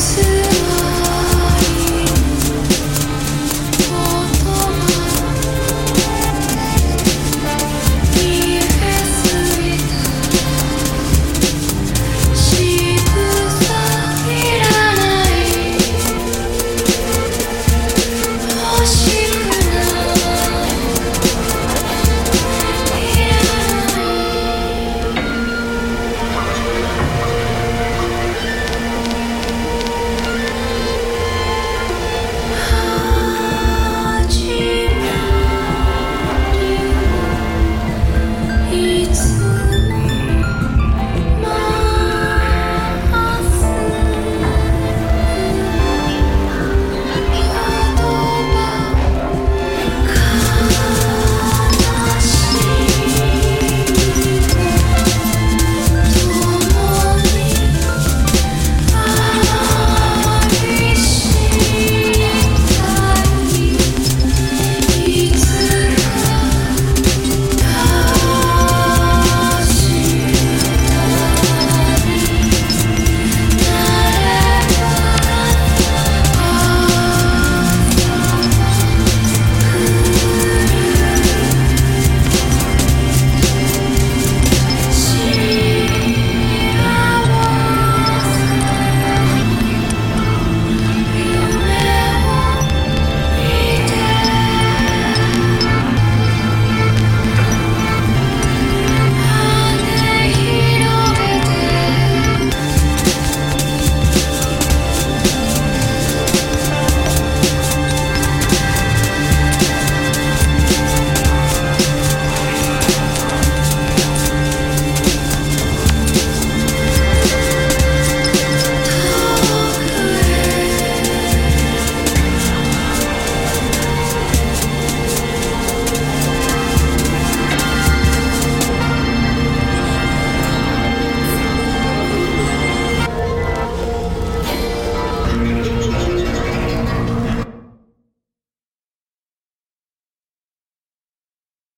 see